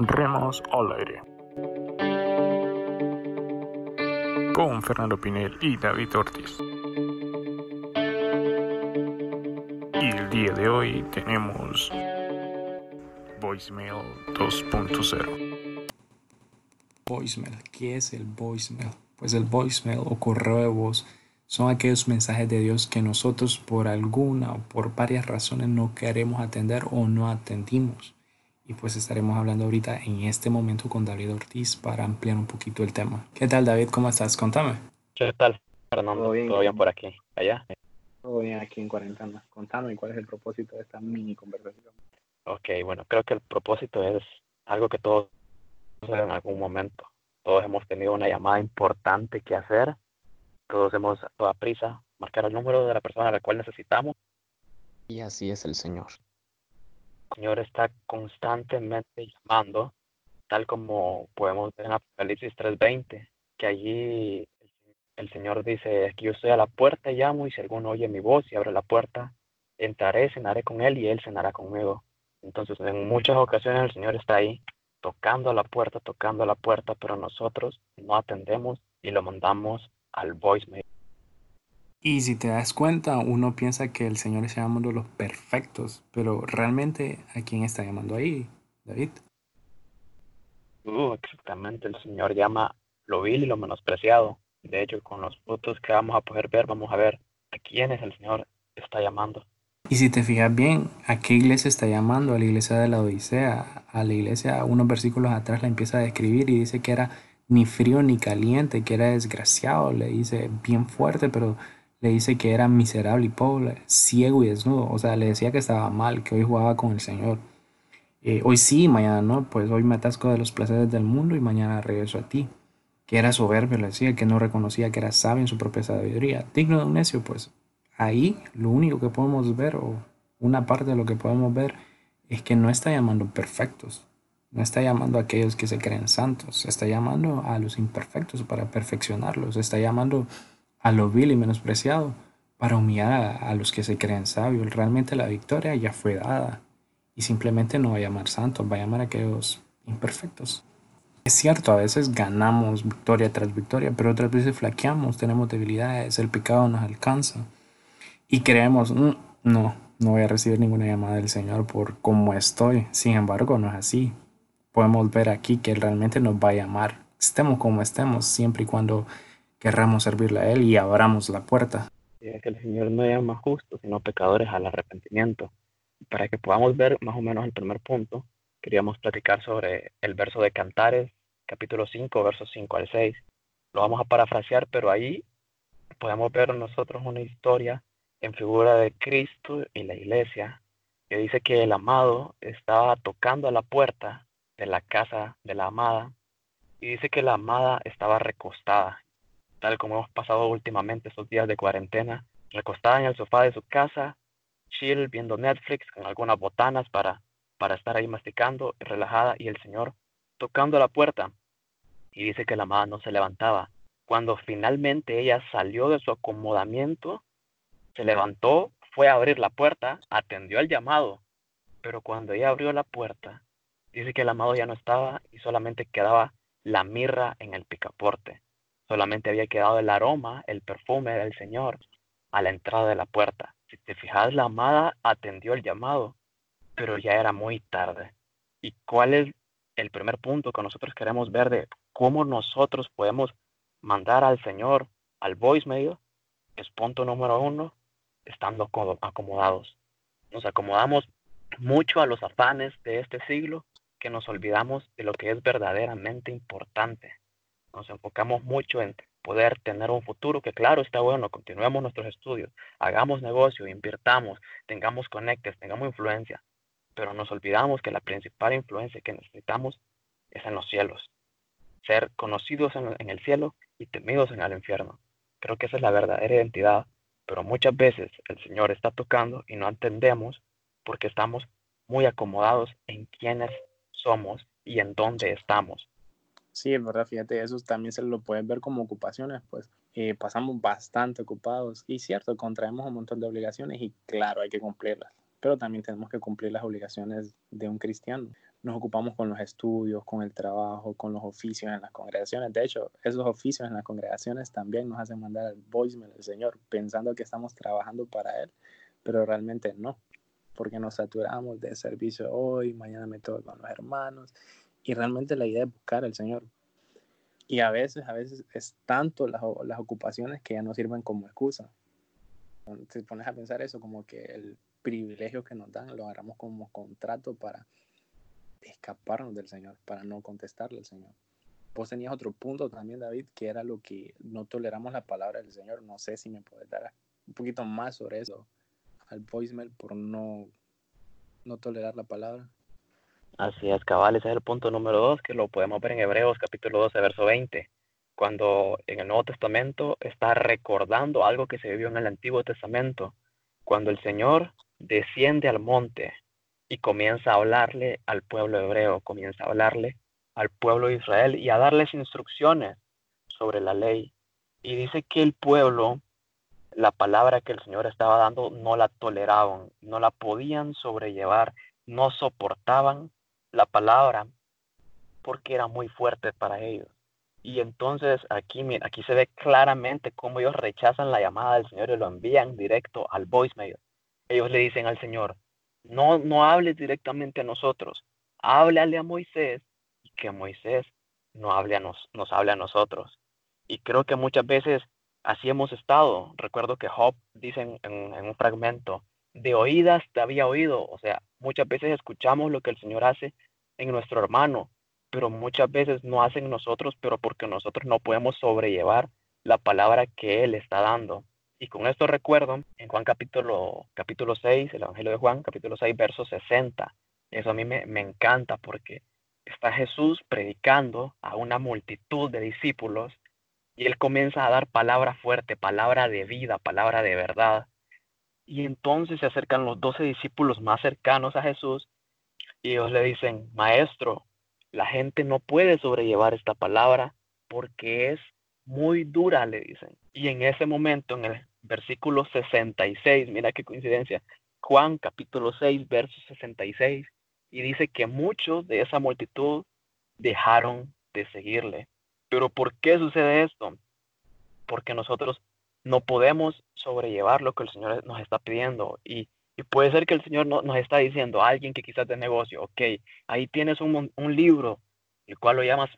Remos al aire. Con Fernando Pinel y David Ortiz. Y el día de hoy tenemos Voicemail 2.0. Voicemail. ¿Qué es el voicemail? Pues el voicemail o correo de voz son aquellos mensajes de Dios que nosotros por alguna o por varias razones no queremos atender o no atendimos. Y pues estaremos hablando ahorita en este momento con David Ortiz para ampliar un poquito el tema. ¿Qué tal David? ¿Cómo estás? Contame. ¿Qué tal, Fernando? ¿Todo bien? por aquí? ¿Allá? Todo bien aquí en cuarentena. Contame cuál es el propósito de esta mini conversación. Ok, bueno, creo que el propósito es algo que todos en algún momento. Todos hemos tenido una llamada importante que hacer. Todos hemos a toda prisa marcar el número de la persona a la cual necesitamos. Y así es el Señor. Señor está constantemente llamando, tal como podemos ver en Apocalipsis 3:20, que allí el Señor dice, que yo estoy a la puerta y llamo, y si alguno oye mi voz y abre la puerta, entraré, cenaré con él y él cenará conmigo. Entonces, en muchas ocasiones el Señor está ahí, tocando a la puerta, tocando a la puerta, pero nosotros no atendemos y lo mandamos al voicemail. Y si te das cuenta, uno piensa que el Señor está llamando a los perfectos, pero realmente, ¿a quién está llamando ahí, David? Uh, exactamente, el Señor llama lo vil y lo menospreciado. De hecho, con los frutos que vamos a poder ver, vamos a ver a quiénes el Señor está llamando. Y si te fijas bien, ¿a qué iglesia está llamando? A la iglesia de la Odisea. A la iglesia, unos versículos atrás la empieza a describir y dice que era ni frío ni caliente, que era desgraciado. Le dice bien fuerte, pero le dice que era miserable y pobre, ciego y desnudo. O sea, le decía que estaba mal, que hoy jugaba con el Señor. Eh, hoy sí, mañana no, pues hoy me atasco de los placeres del mundo y mañana regreso a ti. Que era soberbio, le decía, que no reconocía que era sabio en su propia sabiduría. Digno de un necio, pues ahí lo único que podemos ver, o una parte de lo que podemos ver, es que no está llamando perfectos. No está llamando a aquellos que se creen santos, está llamando a los imperfectos para perfeccionarlos, está llamando a lo vil y menospreciado para humillar a, los que se creen sabios. Realmente la victoria ya fue dada y simplemente no va a llamar santos, va a llamar a aquellos imperfectos. Es cierto, a veces ganamos victoria tras victoria, pero otras veces flaqueamos, tenemos debilidades, el pecado nos alcanza y creemos, mm, no, no voy a recibir ninguna llamada del Señor por cómo estoy. Sin embargo, no es así. Podemos ver aquí que Él realmente nos va a llamar, estemos como estemos, siempre y cuando querramos servirle a Él y abramos la puerta. Es que el Señor no llama justos, sino pecadores al arrepentimiento. Para que podamos ver más o menos el primer punto, queríamos platicar sobre el verso de Cantares, capítulo 5, versos 5 al 6. Lo vamos a parafrasear, pero ahí podemos ver nosotros una historia en figura de Cristo y la iglesia, que dice que el amado estaba tocando a la puerta de la casa de la amada y dice que la amada estaba recostada tal como hemos pasado últimamente estos días de cuarentena, recostada en el sofá de su casa, chill, viendo Netflix con algunas botanas para, para estar ahí masticando, relajada, y el Señor tocando la puerta. Y dice que la amada no se levantaba. Cuando finalmente ella salió de su acomodamiento, se levantó, fue a abrir la puerta, atendió el llamado, pero cuando ella abrió la puerta, dice que el amado ya no estaba y solamente quedaba la mirra en el picaporte. Solamente había quedado el aroma, el perfume del Señor a la entrada de la puerta. Si te fijas, la amada atendió el llamado, pero ya era muy tarde. ¿Y cuál es el primer punto que nosotros queremos ver de cómo nosotros podemos mandar al Señor al voicemail? Es punto número uno, estando acomodados. Nos acomodamos mucho a los afanes de este siglo que nos olvidamos de lo que es verdaderamente importante nos enfocamos mucho en poder tener un futuro que claro está bueno, continuemos nuestros estudios, hagamos negocio, invirtamos, tengamos conectes, tengamos influencia, pero nos olvidamos que la principal influencia que necesitamos es en los cielos, ser conocidos en, en el cielo y temidos en el infierno. Creo que esa es la verdadera identidad, pero muchas veces el Señor está tocando y no entendemos porque estamos muy acomodados en quiénes somos y en dónde estamos. Sí, es verdad, fíjate, eso también se lo pueden ver como ocupaciones, pues eh, pasamos bastante ocupados y cierto, contraemos un montón de obligaciones y claro, hay que cumplirlas. pero también tenemos que cumplir las obligaciones de un cristiano. Nos ocupamos con los estudios, con el trabajo, con los oficios en las congregaciones. De hecho, esos oficios en las congregaciones también nos hacen mandar al voicemail del Señor, pensando que estamos trabajando para Él, pero realmente no, porque nos saturamos de servicio hoy, mañana me toca con los hermanos, y realmente la idea es buscar al Señor. Y a veces, a veces es tanto las, las ocupaciones que ya no sirven como excusa. Te pones a pensar eso, como que el privilegio que nos dan lo agarramos como contrato para escaparnos del Señor, para no contestarle al Señor. Vos tenías otro punto también, David, que era lo que no toleramos la palabra del Señor. No sé si me puedes dar un poquito más sobre eso al voicemail por no, no tolerar la palabra. Así es, cabal, ese es el punto número dos, que lo podemos ver en Hebreos capítulo 12, verso 20, cuando en el Nuevo Testamento está recordando algo que se vivió en el Antiguo Testamento, cuando el Señor desciende al monte y comienza a hablarle al pueblo hebreo, comienza a hablarle al pueblo de Israel y a darles instrucciones sobre la ley. Y dice que el pueblo, la palabra que el Señor estaba dando, no la toleraban, no la podían sobrellevar, no soportaban la palabra porque era muy fuerte para ellos. Y entonces aquí, aquí se ve claramente cómo ellos rechazan la llamada del Señor y lo envían directo al voicemail. Ellos le dicen al Señor, no, no hables directamente a nosotros, háblale a Moisés y que Moisés no hable a nos, nos hable a nosotros. Y creo que muchas veces así hemos estado. Recuerdo que Job dice en, en un fragmento, de oídas te había oído. O sea, muchas veces escuchamos lo que el Señor hace en nuestro hermano, pero muchas veces no hacen nosotros, pero porque nosotros no podemos sobrellevar la palabra que Él está dando. Y con esto recuerdo en Juan capítulo, capítulo 6, el Evangelio de Juan, capítulo 6, verso 60. Eso a mí me, me encanta porque está Jesús predicando a una multitud de discípulos y él comienza a dar palabra fuerte, palabra de vida, palabra de verdad. Y entonces se acercan los doce discípulos más cercanos a Jesús y ellos le dicen, maestro, la gente no puede sobrellevar esta palabra porque es muy dura, le dicen. Y en ese momento, en el versículo 66, mira qué coincidencia, Juan capítulo 6, verso 66, y dice que muchos de esa multitud dejaron de seguirle. Pero ¿por qué sucede esto? Porque nosotros no podemos sobrellevar lo que el Señor nos está pidiendo y puede ser que el Señor no, nos está diciendo a alguien que quizás de negocio, ok, ahí tienes un, un libro, el cual lo llamas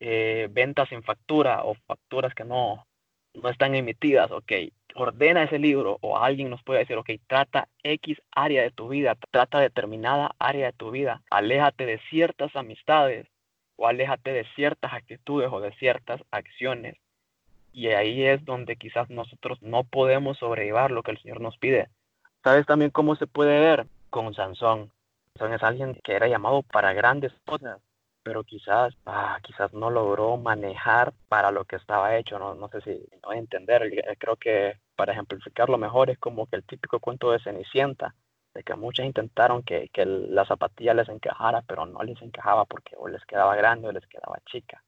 eh, ventas sin factura o facturas que no, no están emitidas, ok, ordena ese libro o alguien nos puede decir, ok, trata X área de tu vida, trata determinada área de tu vida, aléjate de ciertas amistades o aléjate de ciertas actitudes o de ciertas acciones. Y ahí es donde quizás nosotros no podemos sobrellevar lo que el Señor nos pide. ¿Sabes también cómo se puede ver con Sansón? Sansón es alguien que era llamado para grandes cosas, pero quizás, ah, quizás no logró manejar para lo que estaba hecho. No, sé si no entender. Eh, creo que para ejemplificarlo mejor es como que el típico cuento de Cenicienta, de que muchas intentaron que, que la zapatilla les encajara, pero no les encajaba porque o les quedaba grande o les quedaba chica.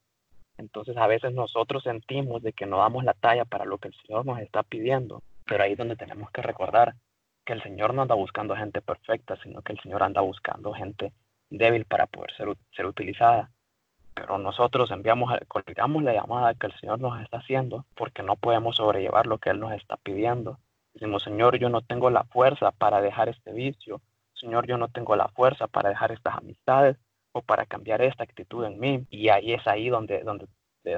Entonces a veces nosotros sentimos de que no damos la talla para lo que el Señor nos está pidiendo, pero ahí es donde tenemos que recordar que el Señor no anda buscando gente perfecta, sino que el Señor anda buscando gente débil para poder ser, ser utilizada. Pero nosotros enviamos, colgamos la llamada que el Señor nos está haciendo porque no podemos sobrellevar lo que Él nos está pidiendo. Decimos, Señor, yo no tengo la fuerza para dejar este vicio. Señor, yo no tengo la fuerza para dejar estas amistades o para cambiar esta actitud en mí. Y ahí es ahí donde, donde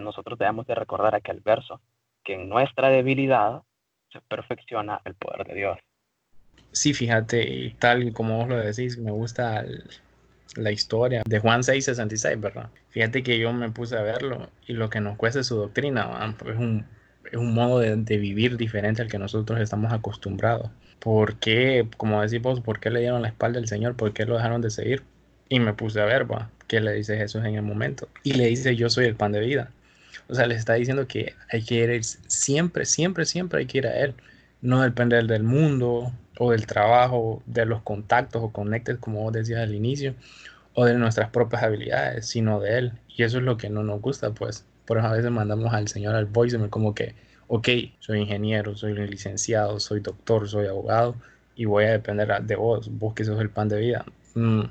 nosotros debemos de recordar aquel verso, que en nuestra debilidad se perfecciona el poder de Dios. Sí, fíjate, tal como vos lo decís, me gusta la historia de Juan 6:66, ¿verdad? Fíjate que yo me puse a verlo y lo que nos cuesta su doctrina es un, es un modo de, vivir diferente al que nosotros estamos acostumbrados. ¿Por qué, como decís vos, por qué le dieron la espalda al Señor? ¿Por qué lo dejaron de seguir? Y me puse a ver, ¿va? ¿qué le dice Jesús en el momento? Y le dice, yo soy el pan de vida. O sea, les está diciendo que hay que ir siempre, siempre, siempre hay que ir a Él. No depender del mundo, o del trabajo, de los contactos o conectes, como vos decías al inicio, o de nuestras propias habilidades, sino de Él. Y eso es lo que no nos gusta, pues. Por eso a veces mandamos al Señor al voice como que, ok, soy ingeniero, soy licenciado, soy doctor, soy abogado, y voy a depender de vos, vos que sos el pan de vida. Mm,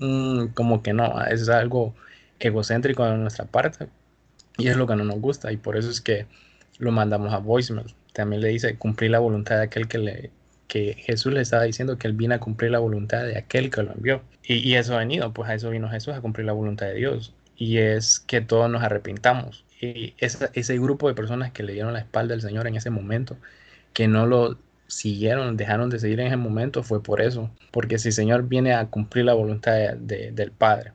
mm, como que no, es algo egocéntrico de nuestra parte y es lo que no nos gusta y por eso es que lo mandamos a voicemail. También le dice cumplir la voluntad de aquel que le que Jesús le estaba diciendo que él vino a cumplir la voluntad de aquel que lo envió. Y, y eso ha venido, pues a eso vino Jesús, a cumplir la voluntad de Dios. Y es que todos nos arrepintamos. Y ese, ese grupo de personas que le dieron la espalda al Señor en ese momento, que no lo siguieron, dejaron de seguir en ese momento, fue por eso. Porque si el Señor viene a cumplir la voluntad de, del Padre,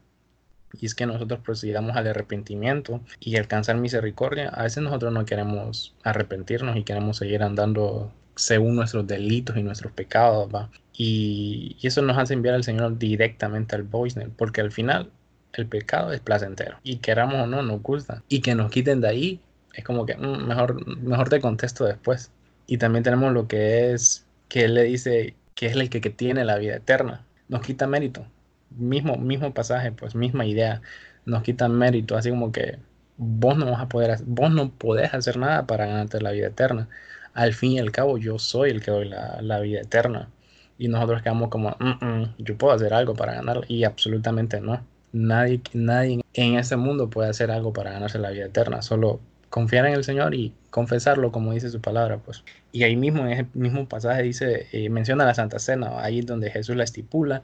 y es que nosotros procedamos al arrepentimiento y alcanzar misericordia, a veces nosotros no queremos arrepentirnos y queremos seguir andando según nuestros delitos y nuestros pecados, ¿va? Y, eso nos hace enviar al Señor directamente al voicemail, porque al final el pecado es placentero y queramos o no, nos gusta. Y que nos quiten de ahí, es como que mm, mejor, mejor te contesto después. Y también tenemos lo que es que Él le dice que es el que, que tiene la vida eterna. Nos quita mérito. Mismo, mismo pasaje, pues misma idea. Nos quita mérito, así como que vos no vas a poder, vos no podés hacer nada para ganarte la vida eterna al fin y al cabo yo soy el que doy la, vida eterna. Y nosotros quedamos como, mm, mm, yo puedo hacer algo para ganar y absolutamente no. Nadie, nadie en este mundo puede hacer algo para ganarse la vida eterna, solo confiar en el Señor y confesarlo como dice su palabra, pues. Y ahí mismo, en ese mismo pasaje dice, eh, menciona la Santa Cena, ahí donde Jesús la estipula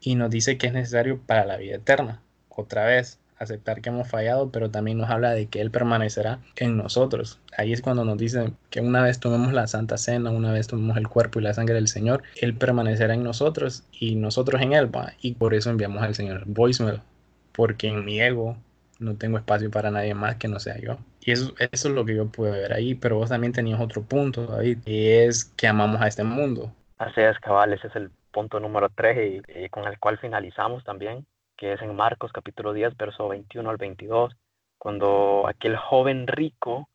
y nos dice que es necesario para la vida eterna. Otra vez, aceptar que hemos fallado, pero también nos habla de que Él permanecerá en nosotros. Ahí es cuando nos dice que una vez tomemos la Santa Cena, una vez tomemos el cuerpo y la sangre del Señor, Él permanecerá en nosotros y nosotros en Él. ¿va? Y por eso enviamos al Señor voicemail, porque en mi ego no tengo espacio para nadie más que no sea yo. Y eso, eso es lo que yo pude ver ahí, pero vos también tenías otro punto, David, y es que amamos a este mundo. Así es, cabal, ese es el punto número 3 y con el cual finalizamos también que es en Marcos capítulo 10, verso 21 al 22, cuando aquel joven rico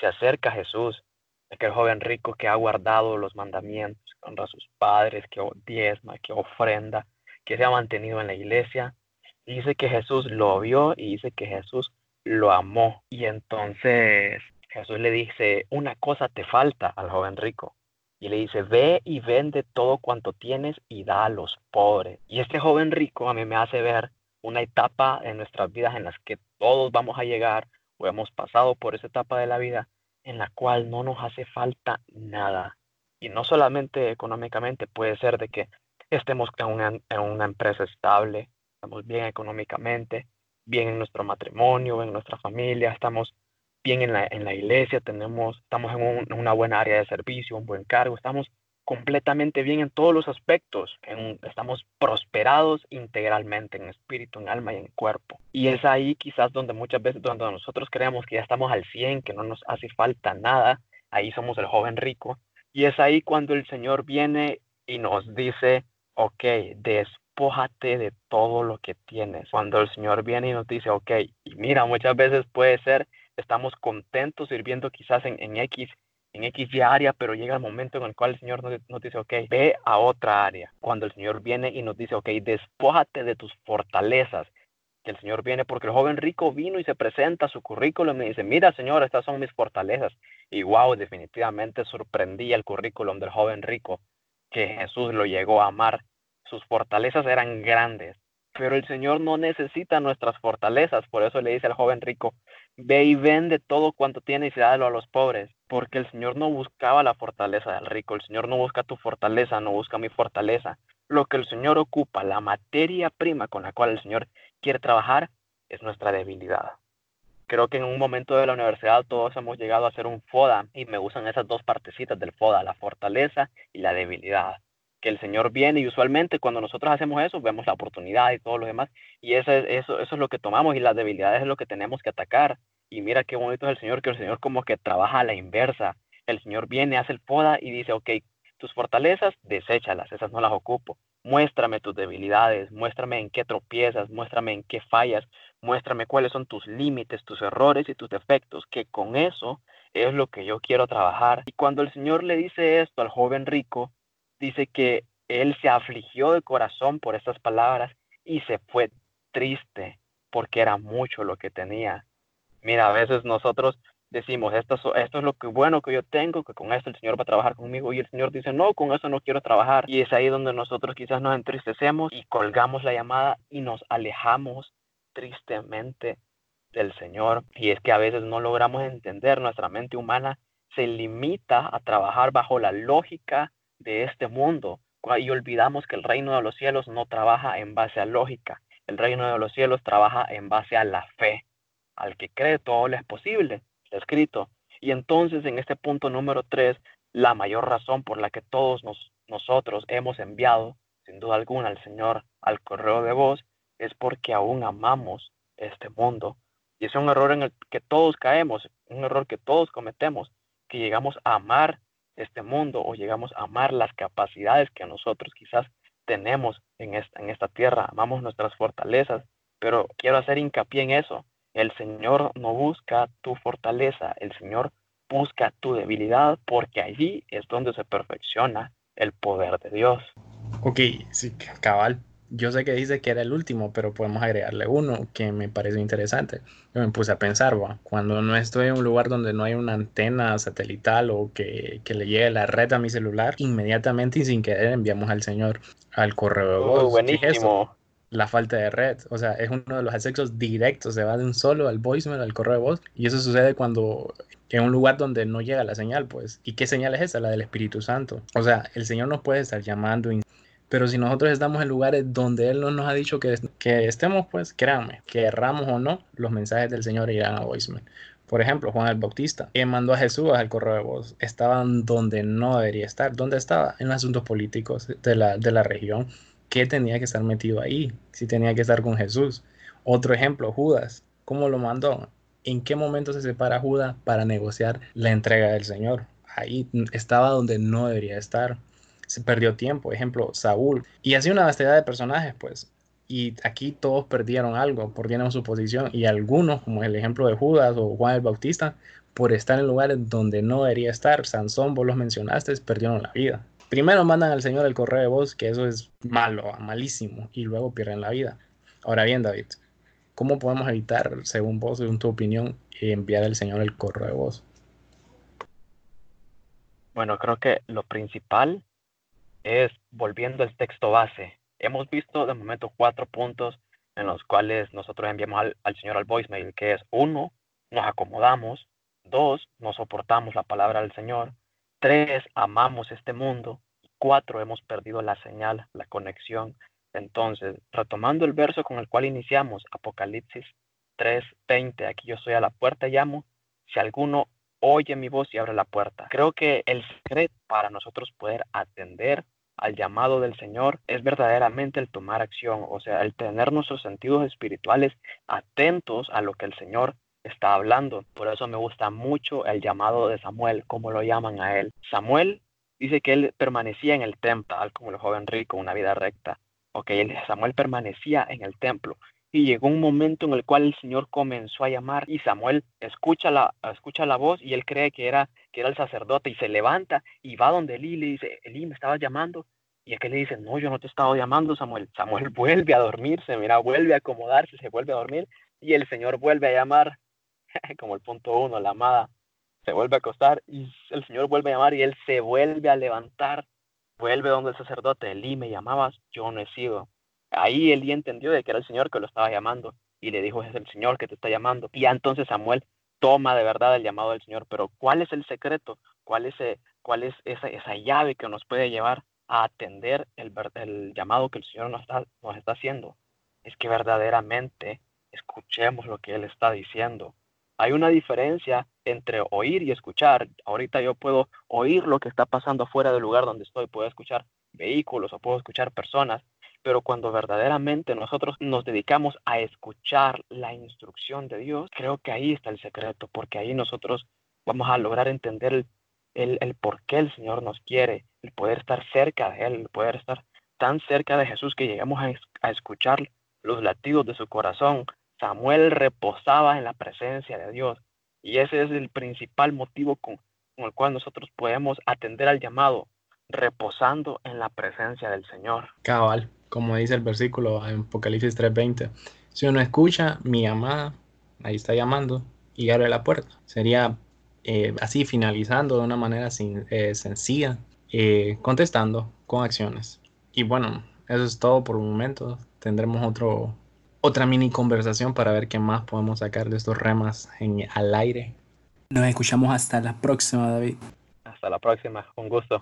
se acerca a Jesús, aquel joven rico que ha guardado los mandamientos, que honra a sus padres, que diezma, que ofrenda, que se ha mantenido en la iglesia, dice que Jesús lo vio y dice que Jesús lo amó. Y entonces Jesús le dice, una cosa te falta al joven rico. Y le dice, ve y vende todo cuanto tienes y da a los pobres. Y este joven rico a mí me hace ver una etapa en nuestras vidas en las que todos vamos a llegar o hemos pasado por esa etapa de la vida en la cual no nos hace falta nada. Y no solamente económicamente, puede ser de que estemos en una, en una empresa estable, estamos bien económicamente, bien en nuestro matrimonio, en nuestra familia, estamos bien en la, en la iglesia, tenemos, estamos en, una buena área de servicio, un buen cargo, estamos completamente bien en todos los aspectos, estamos prosperados integralmente en espíritu, en alma y en cuerpo. Y es ahí quizás donde muchas veces, donde nosotros creemos que ya estamos al 100, que no nos hace falta nada, ahí somos el joven rico. Y es ahí cuando el Señor viene y nos dice, ok, despójate de todo lo que tienes. Cuando el Señor viene y nos dice, ok, y mira, muchas veces puede ser estamos contentos sirviendo quizás en, en X en X área, pero llega el momento en el cual el Señor nos, dice, ok, ve a otra área. Cuando el Señor viene y nos dice, ok, despójate de tus fortalezas. Que el Señor viene porque el joven rico vino y se presenta su currículum y dice, mira Señor, estas son mis fortalezas. Y wow, definitivamente sorprendía el currículum del joven rico, que Jesús lo llegó a amar. Sus fortalezas eran grandes, pero el Señor no necesita nuestras fortalezas, por eso le dice al joven rico, ve y vende todo cuanto tienes y dalo a los pobres, porque el Señor no buscaba la fortaleza del rico, el Señor no busca tu fortaleza, no busca mi fortaleza. Lo que el Señor ocupa, la materia prima con la cual el Señor quiere trabajar, es nuestra debilidad. Creo que en un momento de la universidad todos hemos llegado a hacer un FODA y me gustan esas dos partecitas del FODA, la fortaleza y la debilidad que el Señor viene y usualmente cuando nosotros hacemos eso vemos la oportunidad y todo lo demás y eso, eso, eso es lo que tomamos y las debilidades es lo que tenemos que atacar. Y mira qué bonito es el Señor que el Señor como que trabaja a la inversa. El Señor viene, hace el poda y dice ok, tus fortalezas, deséchalas, esas no las ocupo. Muéstrame tus debilidades, muéstrame en qué tropiezas, muéstrame en qué fallas, muéstrame cuáles son tus límites, tus errores y tus defectos, que con eso es lo que yo quiero trabajar. Y cuando el Señor le dice esto al joven rico, dice que él se afligió de corazón por estas palabras y se fue triste porque era mucho lo que tenía. Mira, a veces nosotros decimos, esto, esto es lo que bueno que yo tengo, que con esto el Señor va a trabajar conmigo y el Señor dice, no, con eso no quiero trabajar. Y es ahí donde nosotros quizás nos entristecemos y colgamos la llamada y nos alejamos tristemente del Señor. Y es que a veces no logramos entender, nuestra mente humana se limita a trabajar bajo la lógica de este mundo y olvidamos que el reino de los cielos no trabaja en base a lógica. El reino de los cielos trabaja en base a la fe. Al que cree todo le es posible, está escrito. Y entonces en este punto número tres, la mayor razón por la que todos nosotros hemos enviado, sin duda alguna, al Señor al correo de voz, es porque aún amamos este mundo. Y es un error en el que todos caemos, un error que todos cometemos, que llegamos a amar este mundo o llegamos a amar las capacidades que nosotros quizás tenemos en esta, en esta tierra, amamos nuestras fortalezas, pero quiero hacer hincapié en eso. El Señor no busca tu fortaleza, el Señor busca tu debilidad porque allí es donde se perfecciona el poder de Dios. Ok, sí, cabal, yo sé que dice que era el último, pero podemos agregarle uno que me parece interesante. Yo me puse a pensar, ¿va? cuando no estoy en un lugar donde no hay una antena satelital o que, que, le llegue la red a mi celular, inmediatamente y sin querer enviamos al Señor al correo de voz. buenísimo. la falta de red, o sea, es uno de los accesos directos, se va de un solo al voicemail, al correo de voz, y eso sucede cuando en un lugar donde no llega la señal, pues. ¿Y qué señal es esa? La del Espíritu Santo. O sea, el Señor nos puede estar llamando pero si nosotros estamos en lugares donde Él no nos ha dicho que, que estemos, pues créanme, que erramos o no, los mensajes del Señor irán a voicemail. Por ejemplo, Juan el Bautista, que mandó a Jesús al correo de voz, estaba donde no debería estar. ¿Dónde estaba? En los asuntos políticos de la, de la región. ¿Qué tenía que estar metido ahí? Si tenía que estar con Jesús. Otro ejemplo, Judas. ¿Cómo lo mandó? ¿En qué momento se separa Judas para negociar la entrega del Señor? Ahí estaba donde no debería estar se perdió tiempo, ejemplo, Saúl. Y así una vastedad de personajes, pues. Y aquí todos perdieron algo, perdieron su posición. Y algunos, como el ejemplo de Judas o Juan el Bautista, por estar en lugares donde no debería estar, Sansón, vos los mencionaste, perdieron la vida. Primero mandan al Señor el correo de voz, que eso es malo, malísimo, y luego pierden la vida. Ahora bien, David, ¿cómo podemos evitar, según vos, según tu opinión, enviar al Señor el correo de voz? Bueno, creo que lo principal es volviendo al texto base. Hemos visto de momento cuatro puntos en los cuales nosotros enviamos al, Señor al voicemail, que es uno, nos acomodamos, dos, no soportamos la palabra del Señor, tres, amamos este mundo, cuatro, hemos perdido la señal, la conexión. Entonces, retomando el verso con el cual iniciamos, Apocalipsis 3:20, aquí yo estoy a la puerta y llamo, si alguno oye mi voz y abre la puerta. Creo que el secreto para nosotros poder atender al llamado del Señor es verdaderamente el tomar acción, o sea, el tener nuestros sentidos espirituales atentos a lo que el Señor está hablando. Por eso me gusta mucho el llamado de Samuel, como lo llaman a él. Samuel dice que él permanecía en el templo, tal como el joven rico, una vida recta. Ok, Samuel permanecía en el templo. Y llegó un momento en el cual el Señor comenzó a llamar y Samuel escucha la, escucha la voz y él cree que era, que era el sacerdote y se levanta y va donde Elí y le dice, Elí, ¿me estabas llamando? Y aquel le dice, no, yo no te he estado llamando, Samuel. Samuel vuelve a dormirse, mira, vuelve a acomodarse, se vuelve a dormir y el Señor vuelve a llamar, como el punto uno, la amada, se vuelve a acostar y el Señor vuelve a llamar y él se vuelve a levantar, vuelve donde el sacerdote, Elí, me llamabas, yo no he sido. Ahí Elí entendió de que era el Señor que lo estaba llamando y le dijo, es el Señor que te está llamando. Y entonces Samuel toma de verdad el llamado del Señor. Pero ¿cuál es el secreto? ¿Cuál es, eh, cuál es esa, esa llave que nos puede llevar a atender el, el llamado que el Señor nos está, nos está haciendo? Es que verdaderamente escuchemos lo que Él está diciendo. Hay una diferencia entre oír y escuchar. Ahorita yo puedo oír lo que está pasando afuera del lugar donde estoy, puedo escuchar vehículos o puedo escuchar personas, pero cuando verdaderamente nosotros nos dedicamos a escuchar la instrucción de Dios, creo que ahí está el secreto, porque ahí nosotros vamos a lograr entender el, el, por qué el Señor nos quiere, el poder estar cerca de Él, el poder estar tan cerca de Jesús que llegamos a, a escuchar los latidos de su corazón. Samuel reposaba en la presencia de Dios y ese es el principal motivo con, con el cual nosotros podemos atender al llamado, reposando en la presencia del Señor. Cabal como dice el versículo en Apocalipsis 3:20. Si uno escucha, mi amada, ahí está llamando y abre la puerta. Sería eh, así finalizando de una manera sin- eh, sencilla, eh, contestando con acciones. Y bueno, eso es todo por el momento. Tendremos otro, otra mini conversación para ver qué más podemos sacar de estos remas en, al aire. Nos escuchamos hasta la próxima, David. Hasta la próxima. Un gusto.